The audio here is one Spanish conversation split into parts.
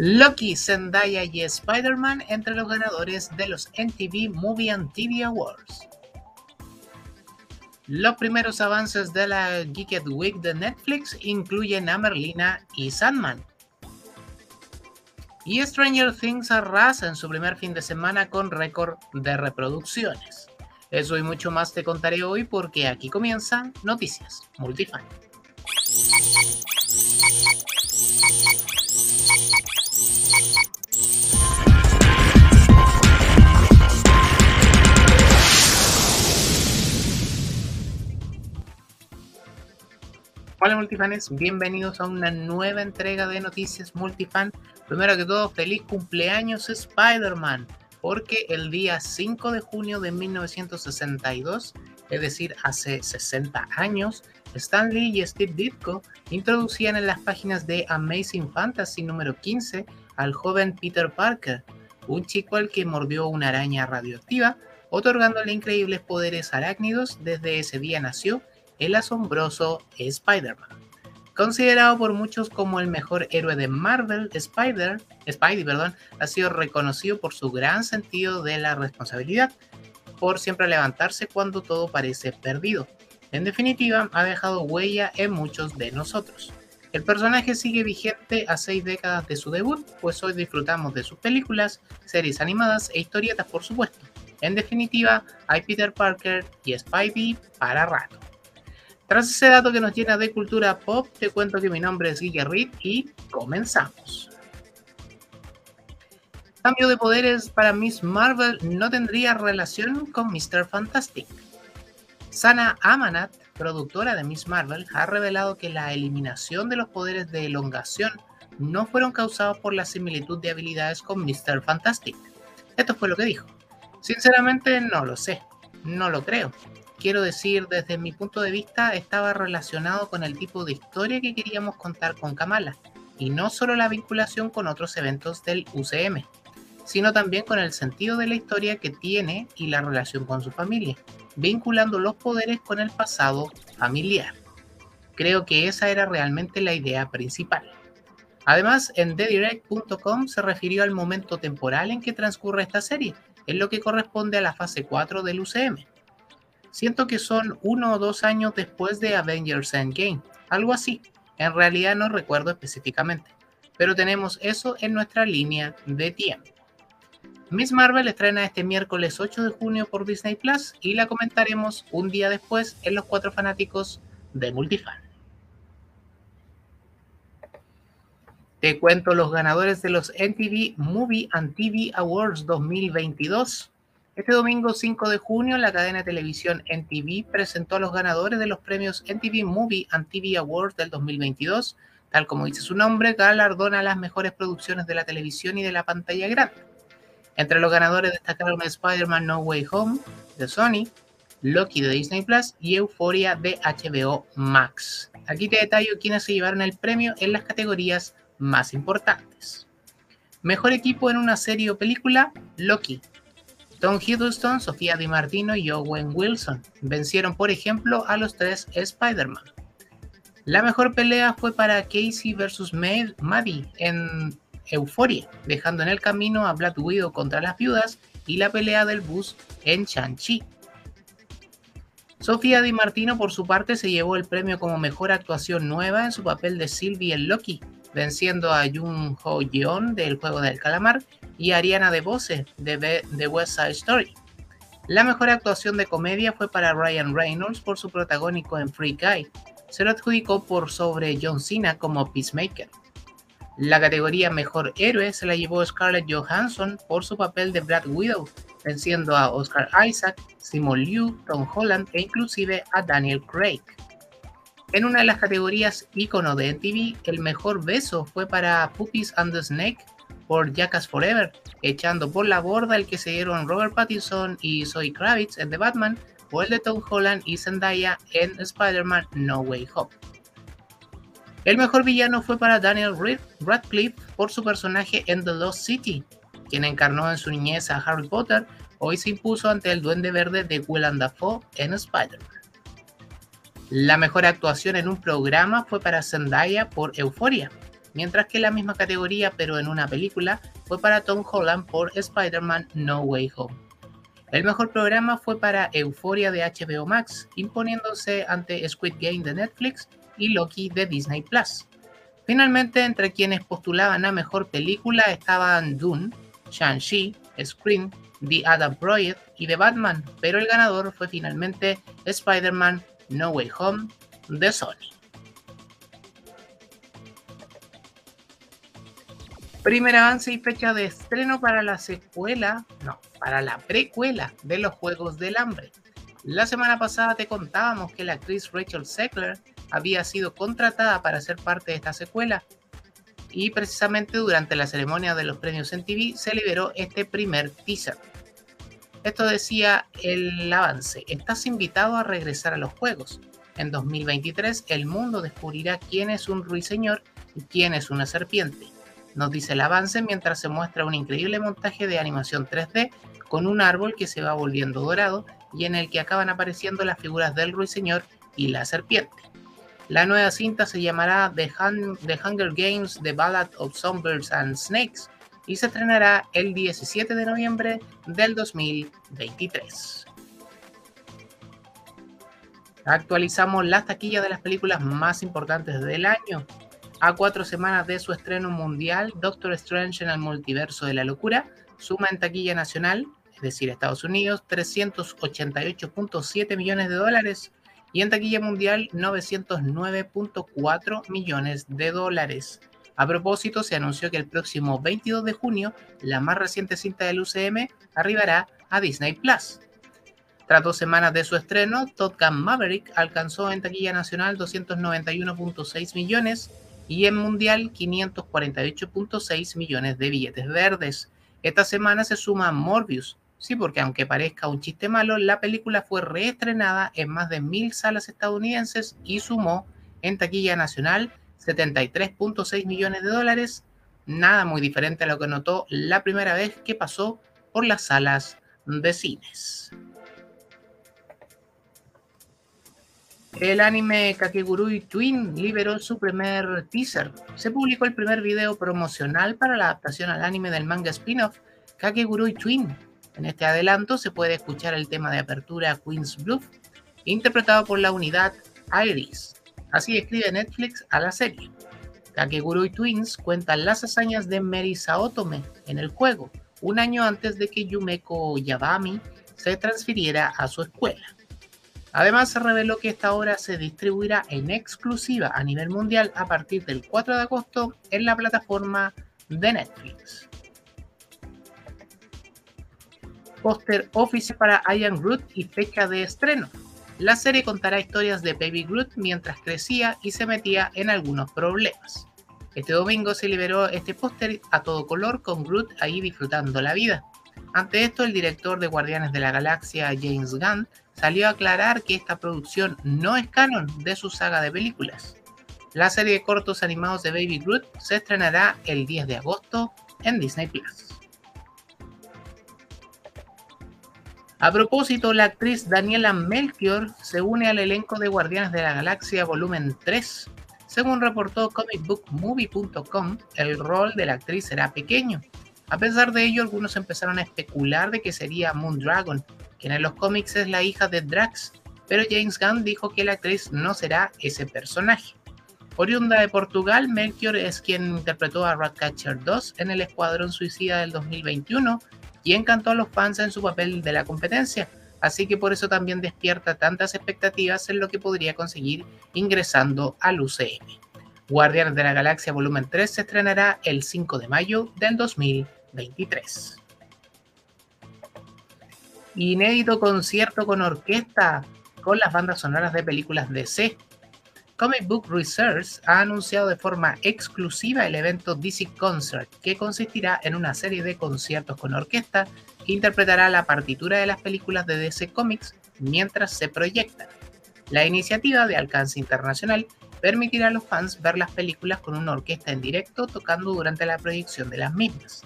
Loki, Zendaya y Spider-Man entre los ganadores de los MTV Movie and TV Awards. Los primeros avances de la Geeked Week de Netflix incluyen a Merlina y Sandman. Y Stranger Things arrasa en su primer fin de semana con récord de reproducciones. Eso y mucho más te contaré hoy porque aquí comienzan Noticias Multifan. Hola multifanes, bienvenidos a una nueva entrega de Noticias Multifan. Primero que todo, feliz cumpleaños Spider-Man, porque el día 5 de junio de 1962, es decir, hace 60 años, Stan Lee y Steve Ditko introducían en las páginas de Amazing Fantasy número 15 al joven Peter Parker, un chico al que mordió una araña radioactiva, otorgándole increíbles poderes arácnidos. Desde ese día nació el asombroso Spider-Man. Considerado por muchos como el mejor héroe de Marvel, Spider, Spidey perdón, ha sido reconocido por su gran sentido de la responsabilidad, por siempre levantarse cuando todo parece perdido. En definitiva, ha dejado huella en muchos de nosotros. El personaje sigue vigente a seis décadas de su debut, pues hoy disfrutamos de sus películas, series animadas e historietas, por supuesto. En definitiva, hay Peter Parker y Spidey para rato. Tras ese dato que nos llena de cultura pop, te cuento que mi nombre es Guille Reed y comenzamos. Cambio de poderes para Miss Marvel no tendría relación con Mr. Fantastic. Sana Amanat, productora de Miss Marvel, ha revelado que la eliminación de los poderes de elongación no fueron causados por la similitud de habilidades con Mr. Fantastic. Esto fue lo que dijo. Sinceramente no lo sé, no lo creo quiero decir, desde mi punto de vista, estaba relacionado con el tipo de historia que queríamos contar con Kamala, y no solo la vinculación con otros eventos del UCM, sino también con el sentido de la historia que tiene y la relación con su familia, vinculando los poderes con el pasado familiar. Creo que esa era realmente la idea principal. Además, en TheDirect.com se refirió al momento temporal en que transcurre esta serie, en lo que corresponde a la fase 4 del UCM Siento que son uno o dos años después de Avengers Endgame, algo así. En realidad no recuerdo específicamente, pero tenemos eso en nuestra línea de tiempo. Miss Marvel estrena este miércoles 8 de junio por Disney Plus y la comentaremos un día después en Los Cuatro Fanáticos de Multifan. Te cuento los ganadores de los MTV Movie and TV Awards 2022. Este domingo 5 de junio, la cadena de televisión NTV presentó a los ganadores de los premios NTV Movie and TV Awards del 2022. Tal como dice su nombre, galardona las mejores producciones de la televisión y de la pantalla grande. Entre los ganadores destacaron Spider-Man No Way Home de Sony, Loki de Disney Plus y Euphoria de HBO Max. Aquí te detallo quiénes se llevaron el premio en las categorías más importantes. Mejor equipo en una serie o película, Loki, Tom Hiddleston, Sofía Di Martino y Owen Wilson vencieron, por ejemplo, a los tres Spider-Man. La mejor pelea fue para Casey vs. Maddie en Euphoria, dejando en el camino a Black Widow contra las viudas y la pelea del bus en Shang-Chi. Sofía Di Martino, por su parte, se llevó el premio como mejor actuación nueva en su papel de Sylvie en Loki, venciendo a Jung Ho Yeon del Juego del Calamar y Ariana DeBose de The West Side Story. La mejor actuación de comedia fue para Ryan Reynolds por su protagónico en Free Guy. Se lo adjudicó por sobre John Cena como Peacemaker. La categoría Mejor Héroe se la llevó Scarlett Johansson por su papel de Brad Widow, venciendo a Oscar Isaac, Simon Liu, Tom Holland e inclusive a Daniel Craig. En una de las categorías icono de MTV, el mejor beso fue para Puppies and the Snake por Jackass Forever, echando por la borda el que se dieron Robert Pattinson y Zoe Kravitz en The Batman, o el de Tom Holland y Zendaya en Spider-Man No Way Home. El mejor villano fue para Daniel Radcliffe por su personaje en The Lost City, quien encarnó en su niñez a Harry Potter, hoy se impuso ante el Duende Verde de Willem Dafoe en Spider-Man. La mejor actuación en un programa fue para Zendaya por Euphoria, mientras que la misma categoría pero en una película fue para Tom Holland por Spider-Man No Way Home. El mejor programa fue para Euphoria de HBO Max, imponiéndose ante Squid Game de Netflix y Loki de Disney Plus. Finalmente, entre quienes postulaban a mejor película estaban Dune, Shang-Chi, Scream, The Adam Project y The Batman, pero el ganador fue finalmente Spider-Man No Way Home de Sony. Primer avance y fecha de estreno para la secuela, no, para la precuela de los Juegos del Hambre. La semana pasada te contábamos que la actriz Rachel Zegler había sido contratada para ser parte de esta secuela y precisamente durante la ceremonia de los premios en TV se liberó este primer teaser. Esto decía el avance, estás invitado a regresar a los juegos. En 2023 el mundo descubrirá quién es un ruiseñor y quién es una serpiente. Nos dice el avance mientras se muestra un increíble montaje de animación 3D con un árbol que se va volviendo dorado y en el que acaban apareciendo las figuras del ruiseñor y la serpiente. La nueva cinta se llamará The, Hunger Games, The Ballad of Songbirds and Snakes y se estrenará el 17 de noviembre del 2023. Actualizamos las taquillas de las películas más importantes del año. A cuatro semanas de su estreno mundial, Doctor Strange en el multiverso de la locura suma en taquilla nacional, es decir, Estados Unidos, 388.7 millones de dólares y en taquilla mundial 909.4 millones de dólares. A propósito, se anunció que el próximo 22 de junio, la más reciente cinta del UCM arribará a Disney Plus. Tras dos semanas de su estreno, Top Gun Maverick alcanzó en taquilla nacional 291.6 millones y en mundial 548.6 millones de billetes verdes. Esta semana se suma Morbius. Sí, porque aunque parezca un chiste malo, la película fue reestrenada en más de mil salas estadounidenses y sumó en taquilla nacional 73.6 millones de dólares, nada muy diferente a lo que notó la primera vez que pasó por las salas de cines. El anime Kakegurui Twin liberó su primer teaser. Se publicó el primer video promocional para la adaptación al anime del manga spin-off Kakegurui Twin. En este adelanto se puede escuchar el tema de apertura Queen's Bluff, interpretado por la unidad Iris. Así escribe Netflix a la serie. Kakegurui Twins cuentan las hazañas de Meri Saotome en el juego, un año antes de que Yumeko Yabami se transfiriera a su escuela. Además, se reveló que esta obra se distribuirá en exclusiva a nivel mundial a partir del 4 de agosto en la plataforma de Netflix. Póster oficial para Ian Root y fecha de estreno. La serie contará historias de Baby Groot mientras crecía y se metía en algunos problemas. Este domingo se liberó este póster a todo color con Groot ahí disfrutando la vida. Ante esto, el director de Guardianes de la Galaxia, James Gunn, salió a aclarar que esta producción no es canon de su saga de películas. La serie de cortos animados de Baby Groot se estrenará el 10 de agosto en Disney Plus. A propósito, la actriz Daniela Melchior se une al elenco de Guardianes de la Galaxia Volumen 3. Según reportó comicbookmovie.com, el rol de la actriz será pequeño. A pesar de ello, algunos empezaron a especular de que sería Moondragon, quien en los cómics es la hija de Drax, pero James Gunn dijo que la actriz no será ese personaje. Oriunda de Portugal, Melchior es quien interpretó a Ratcatcher 2 en el Escuadrón Suicida del 2021 y encantó a los fans en su papel de la competencia, así que por eso también despierta tantas expectativas en lo que podría conseguir ingresando al UCM. Guardianes de la Galaxia Volumen 3 se estrenará el 5 de mayo del 2023. Inédito concierto con orquesta con las bandas sonoras de películas DC Comic Book Research ha anunciado de forma exclusiva el evento DC Concert, que consistirá en una serie de conciertos con orquesta que interpretará la partitura de las películas de DC Comics mientras se proyectan. La iniciativa de alcance internacional permitirá a los fans ver las películas con una orquesta en directo tocando durante la proyección de las mismas.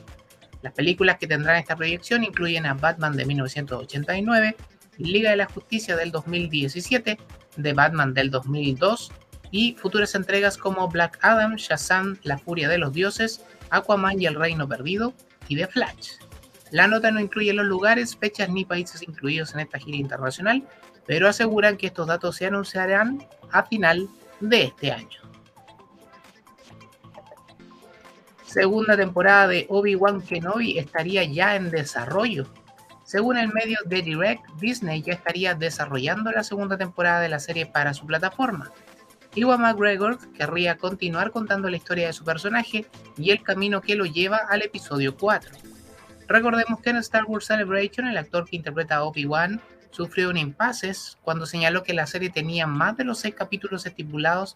Las películas que tendrán esta proyección incluyen a Batman de 1989, Liga de la Justicia del 2017, The Batman del 2002, y futuras entregas como Black Adam, Shazam, La Furia de los Dioses, Aquaman y El Reino Perdido y The Flash. La nota no incluye los lugares, fechas ni países incluidos en esta gira internacional, pero aseguran que estos datos se anunciarán a final de este año. Segunda temporada de Obi-Wan Kenobi estaría ya en desarrollo. Según el medio The Direct, Disney ya estaría desarrollando la segunda temporada de la serie para su plataforma. Iwan McGregor querría continuar contando la historia de su personaje y el camino que lo lleva al episodio 4. Recordemos que en Star Wars Celebration el actor que interpreta a Obi-Wan sufrió un impasse cuando señaló que la serie tenía más de los seis capítulos estipulados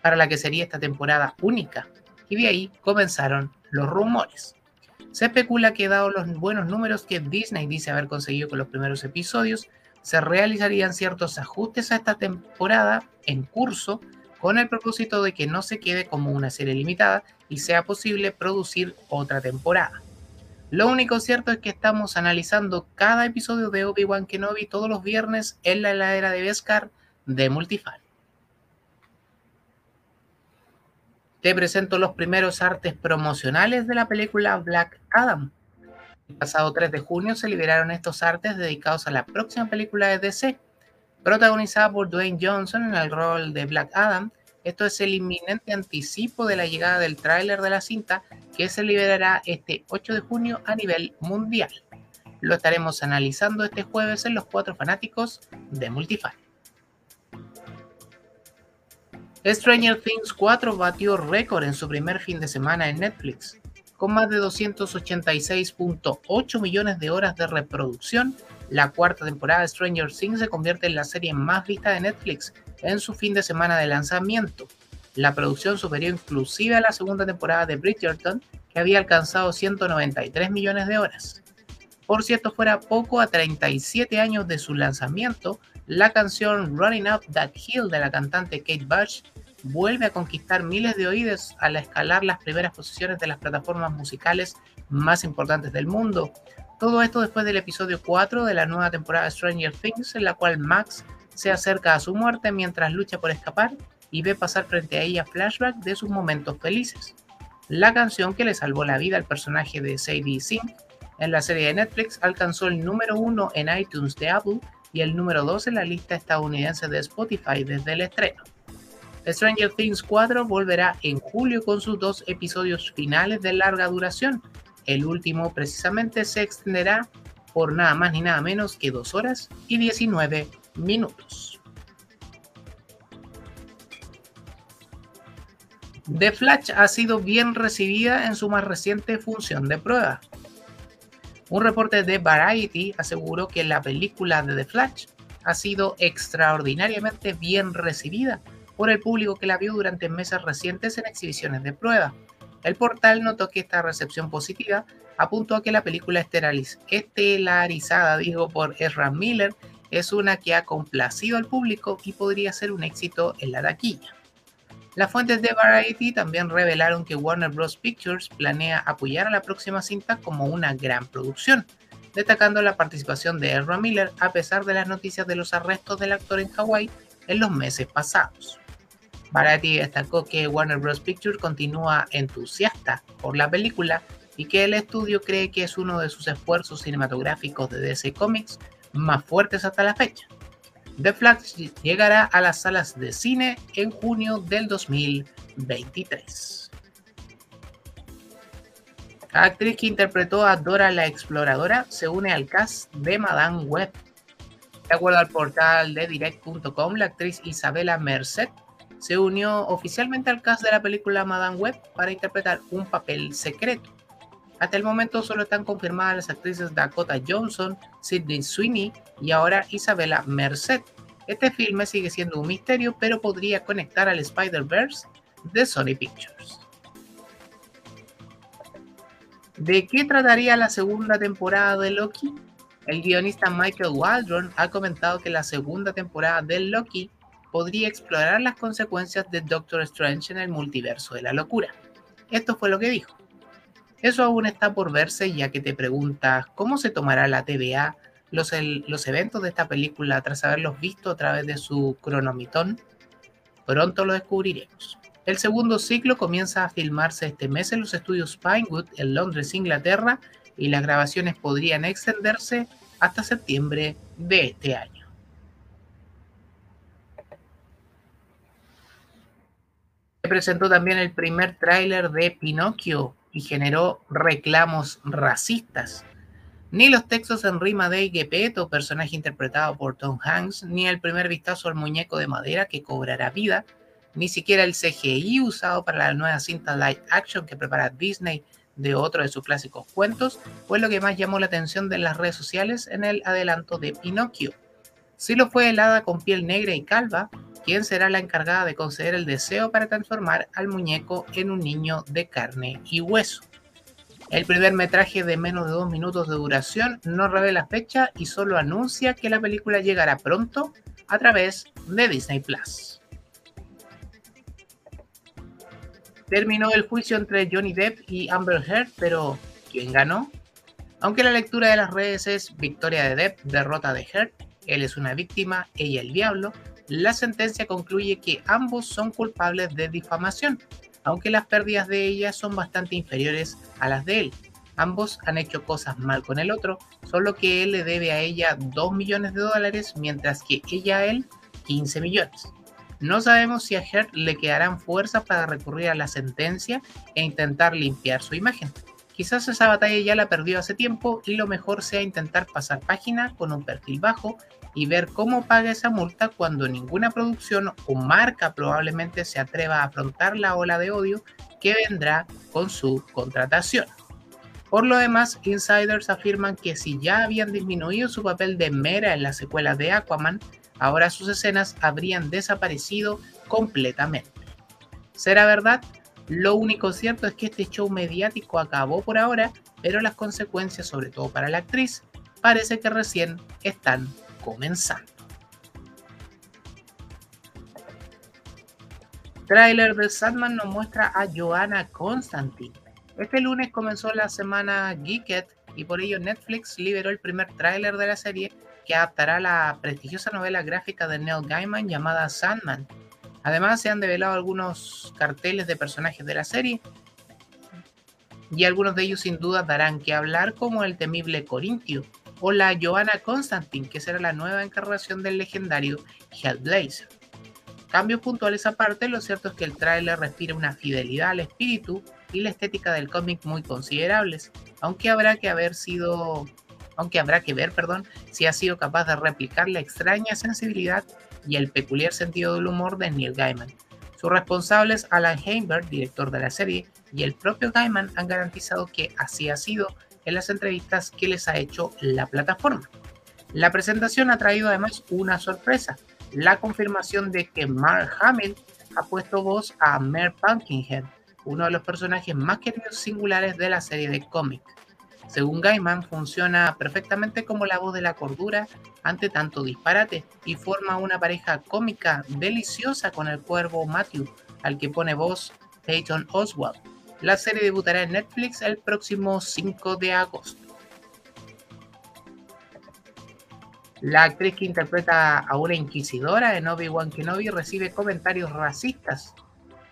para la que sería esta temporada única, y de ahí comenzaron los rumores. Se especula que dado los buenos números que Disney dice haber conseguido con los primeros episodios, se realizarían ciertos ajustes a esta temporada en curso con el propósito de que no se quede como una serie limitada y sea posible producir otra temporada. Lo único cierto es que estamos analizando cada episodio de Obi-Wan Kenobi todos los viernes en la heladera de Beskar de Multifan. Te presento los primeros artes promocionales de la película Black Adam. El pasado 3 de junio se liberaron estos artes dedicados a la próxima película de DC, protagonizada por Dwayne Johnson en el rol de Black Adam esto es el inminente anticipo de la llegada del tráiler de la cinta que se liberará este 8 de junio a nivel mundial. Lo estaremos analizando este jueves en los cuatro fanáticos de Multifan. Stranger Things 4 batió récord en su primer fin de semana en Netflix, con más de 286.8 millones de horas de reproducción. La cuarta temporada de Stranger Things se convierte en la serie más vista de Netflix en su fin de semana de lanzamiento. La producción superó inclusive a la segunda temporada de Bridgerton, que había alcanzado 193 millones de horas. Por cierto, fuera poco, a 37 años de su lanzamiento, la canción Running Up That Hill de la cantante Kate Bush vuelve a conquistar miles de oídos al escalar las primeras posiciones de las plataformas musicales más importantes del mundo. Todo esto después del episodio 4 de la nueva temporada de Stranger Things, en la cual Max se acerca a su muerte mientras lucha por escapar y ve pasar frente a ella flashback de sus momentos felices. La canción que le salvó la vida al personaje de Sadie Sink en la serie de Netflix alcanzó el número uno en iTunes de Apple y el número 2 en la lista estadounidense de Spotify desde el estreno. Stranger Things 4 volverá en julio con sus dos episodios finales de larga duración. El último precisamente se extenderá por nada más ni nada menos que 2 horas y 19 minutos. The Flash ha sido bien recibida en su más reciente función de prueba. Un reporte de Variety aseguró que la película de The Flash ha sido extraordinariamente bien recibida por el público que la vio durante meses recientes en exhibiciones de prueba. El portal notó que esta recepción positiva apuntó a que la película estelarizada digo, por Ezra Miller es una que ha complacido al público y podría ser un éxito en la taquilla. Las fuentes de Variety también revelaron que Warner Bros. Pictures planea apoyar a la próxima cinta como una gran producción, destacando la participación de Ezra Miller a pesar de las noticias de los arrestos del actor en Hawái en los meses pasados. Variety destacó que Warner Bros. Pictures continúa entusiasta por la película y que el estudio cree que es uno de sus esfuerzos cinematográficos de DC Comics más fuertes hasta la fecha. The Flash llegará a las salas de cine en junio del 2023. La actriz que interpretó a Dora la Exploradora se une al cast de Madame Web. De acuerdo al portal de direct.com, la actriz Isabela Merced se unió oficialmente al cast de la película Madame Web para interpretar un papel secreto. Hasta el momento solo están confirmadas las actrices Dakota Johnson, Sidney Sweeney y ahora Isabella Merced. Este filme sigue siendo un misterio, pero podría conectar al Spider-Verse de Sony Pictures. ¿De qué trataría la segunda temporada de Loki? El guionista Michael Waldron ha comentado que la segunda temporada de Loki podría explorar las consecuencias de Doctor Strange en el multiverso de la locura. Esto fue lo que dijo. Eso aún está por verse ya que te preguntas cómo se tomará la TVA los, los eventos de esta película tras haberlos visto a través de su cronomitón. Pronto lo descubriremos. El segundo ciclo comienza a filmarse este mes en los estudios Pinewood en Londres, Inglaterra, y las grabaciones podrían extenderse hasta septiembre de este año. Se presentó también el primer tráiler de Pinocchio y generó reclamos racistas. Ni los textos en rima de Gepetto, personaje interpretado por Tom Hanks, ni el primer vistazo al muñeco de madera que cobrará vida, ni siquiera el CGI usado para la nueva cinta live action que prepara Disney de otro de sus clásicos cuentos fue lo que más llamó la atención de las redes sociales en el adelanto de Pinocchio. Si lo fue helada con piel negra y calva, quien será la encargada de conceder el deseo para transformar al muñeco en un niño de carne y hueso. El primer metraje de menos de dos minutos de duración no revela fecha y solo anuncia que la película llegará pronto a través de Disney Plus. Terminó el juicio entre Johnny Depp y Amber Heard, pero ¿quién ganó? Aunque la lectura de las redes es victoria de Depp, derrota de Heard, él es una víctima, ella el diablo, la sentencia concluye que ambos son culpables de difamación, aunque las pérdidas de ella son bastante inferiores a las de él. Ambos han hecho cosas mal con el otro, solo que él le debe a ella 2 millones de dólares, mientras que ella a él 15 millones. No sabemos si a Heard le quedarán fuerzas para recurrir a la sentencia e intentar limpiar su imagen. Quizás esa batalla ya la perdió hace tiempo y lo mejor sea intentar pasar página con un perfil bajo y ver cómo paga esa multa cuando ninguna producción o marca probablemente se atreva a afrontar la ola de odio que vendrá con su contratación. Por lo demás, insiders afirman que si ya habían disminuido su papel de Mera en la secuela de Aquaman, ahora sus escenas habrían desaparecido completamente. ¿Será verdad? Lo único cierto es que este show mediático acabó por ahora, pero las consecuencias, sobre todo para la actriz, parece que recién están comenzando. Trailer de Sandman nos muestra a Joanna Constantine. Este lunes comenzó la semana Geeked y por ello Netflix liberó el primer tráiler de la serie que adaptará la prestigiosa novela gráfica de Neil Gaiman llamada Sandman. Además se han develado algunos carteles de personajes de la serie y algunos de ellos sin duda darán que hablar como el temible Corintio, o la Joanna Constantine, que será la nueva encarnación del legendario Hellblazer. Cambios puntuales aparte, lo cierto es que el tráiler respira una fidelidad al espíritu y la estética del cómic muy considerables, aunque habrá que haber sido aunque habrá que ver, perdón, si ha sido capaz de replicar la extraña sensibilidad y el peculiar sentido del humor de Neil Gaiman. Sus responsables, Alan Heinberg, director de la serie, y el propio Gaiman han garantizado que así ha sido en las entrevistas que les ha hecho la plataforma. La presentación ha traído además una sorpresa, la confirmación de que Mark Hamill ha puesto voz a Mer Pumpkinhead, uno de los personajes más queridos singulares de la serie de cómic. Según Gaiman, funciona perfectamente como la voz de la cordura ante tanto disparate y forma una pareja cómica deliciosa con el cuervo Matthew, al que pone voz Peyton Oswald. La serie debutará en Netflix el próximo 5 de agosto. La actriz que interpreta a una inquisidora en Obi-Wan Kenobi recibe comentarios racistas.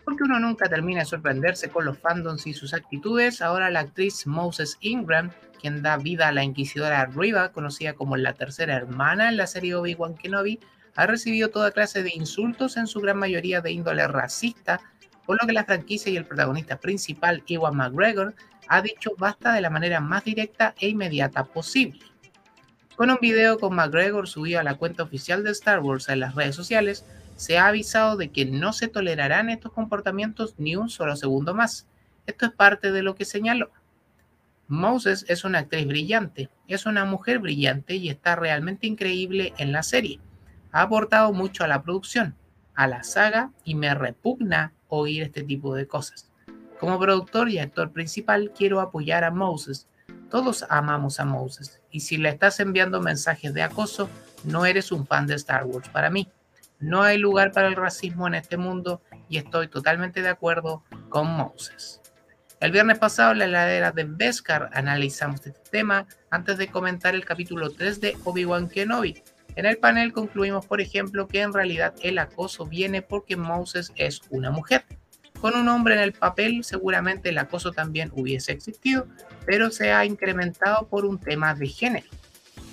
Porque uno nunca termina de sorprenderse con los fandoms y sus actitudes, ahora la actriz Moses Ingram, quien da vida a la inquisidora Riva, conocida como la tercera hermana en la serie Obi-Wan Kenobi, ha recibido toda clase de insultos, en su gran mayoría de índole racista, por lo que la franquicia y el protagonista principal, Ewan McGregor, ha dicho basta de la manera más directa e inmediata posible. Con un video con McGregor subido a la cuenta oficial de Star Wars en las redes sociales, se ha avisado de que no se tolerarán estos comportamientos ni un solo segundo más. Esto es parte de lo que señaló. Moses es una actriz brillante, es una mujer brillante y está realmente increíble en la serie. Ha aportado mucho a la producción, a la saga y me repugna oír este tipo de cosas. Como productor y actor principal quiero apoyar a Moses. Todos amamos a Moses y si le estás enviando mensajes de acoso, no eres un fan de Star Wars para mí. No hay lugar para el racismo en este mundo y estoy totalmente de acuerdo con Moses. El viernes pasado en la heladera de Beskar analizamos este tema antes de comentar el capítulo 3 de Obi-Wan Kenobi, En el panel concluimos, por ejemplo, que en realidad el acoso viene porque Moses es una mujer. Con un hombre en el papel, seguramente el acoso también hubiese existido, pero se ha incrementado por un tema de género.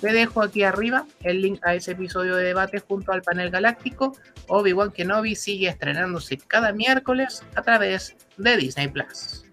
Te dejo aquí arriba el link a ese episodio de debate junto al panel galáctico. Obi-Wan Kenobi sigue estrenándose cada miércoles a través de Disney Plus.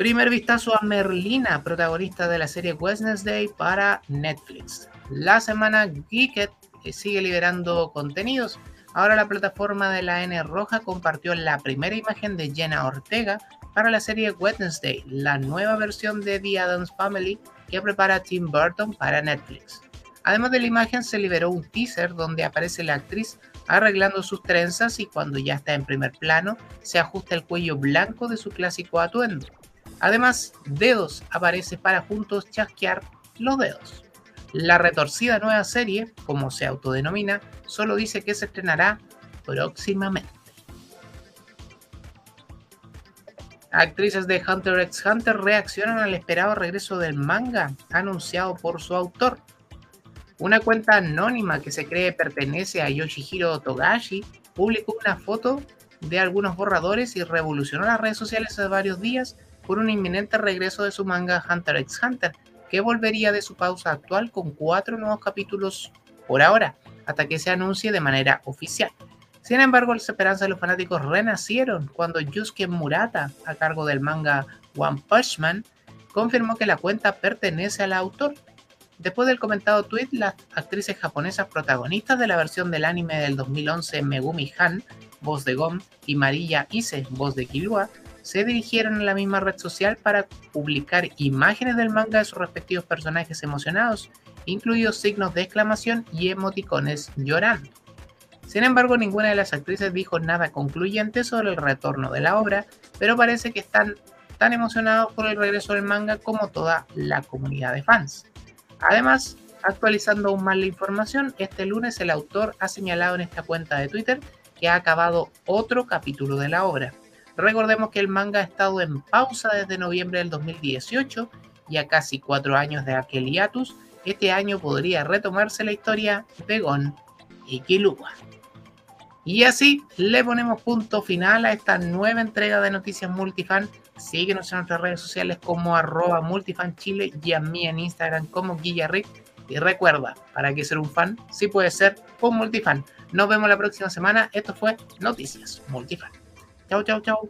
Primer vistazo a Merlina, protagonista de la serie Wednesday para Netflix. La semana Geeked sigue liberando contenidos. Ahora la plataforma de la N Roja compartió la primera imagen de Jenna Ortega para la serie Wednesday, la nueva versión de The Addams Family que prepara Tim Burton para Netflix. Además de la imagen se liberó un teaser donde aparece la actriz arreglando sus trenzas y cuando ya está en primer plano se ajusta el cuello blanco de su clásico atuendo. Además, Dedos aparece para juntos chasquear los dedos. La retorcida nueva serie, como se autodenomina, solo dice que se estrenará próximamente. Actrices de Hunter x Hunter reaccionan al esperado regreso del manga anunciado por su autor. Una cuenta anónima que se cree pertenece a Yoshihiro Togashi publicó una foto de algunos borradores y revolucionó las redes sociales hace varios días por un inminente regreso de su manga Hunter x Hunter, que volvería de su pausa actual con cuatro nuevos capítulos por ahora, hasta que se anuncie de manera oficial. Sin embargo, las esperanzas de los fanáticos renacieron cuando Yusuke Murata, a cargo del manga One Punch Man, confirmó que la cuenta pertenece al autor. Después del comentado tweet, las actrices japonesas protagonistas de la versión del anime del 2011 Megumi Han, voz de Gon, y Marilla Ise, voz de Killua, se dirigieron a la misma red social para publicar imágenes del manga de sus respectivos personajes emocionados, incluidos signos de exclamación y emoticones llorando. Sin embargo, ninguna de las actrices dijo nada concluyente sobre el retorno de la obra, pero parece que están tan emocionados por el regreso del manga como toda la comunidad de fans. Además, actualizando aún más la información, este lunes el autor ha señalado en esta cuenta de Twitter que ha acabado otro capítulo de la obra. Recordemos que el manga ha estado en pausa desde noviembre del 2018 y a casi cuatro años de aquel hiatus, este año podría retomarse la historia de Gon y Killua. Y así le ponemos punto final a esta nueva entrega de Noticias Multifan. Síguenos en nuestras redes sociales como arroba multifanchile y a mí en Instagram como Guillarrick. Y recuerda, ¿para qué ser un fan? Sí puede ser un multifan. Nos vemos la próxima semana. Esto fue Noticias Multifan. Chau, chau, chau.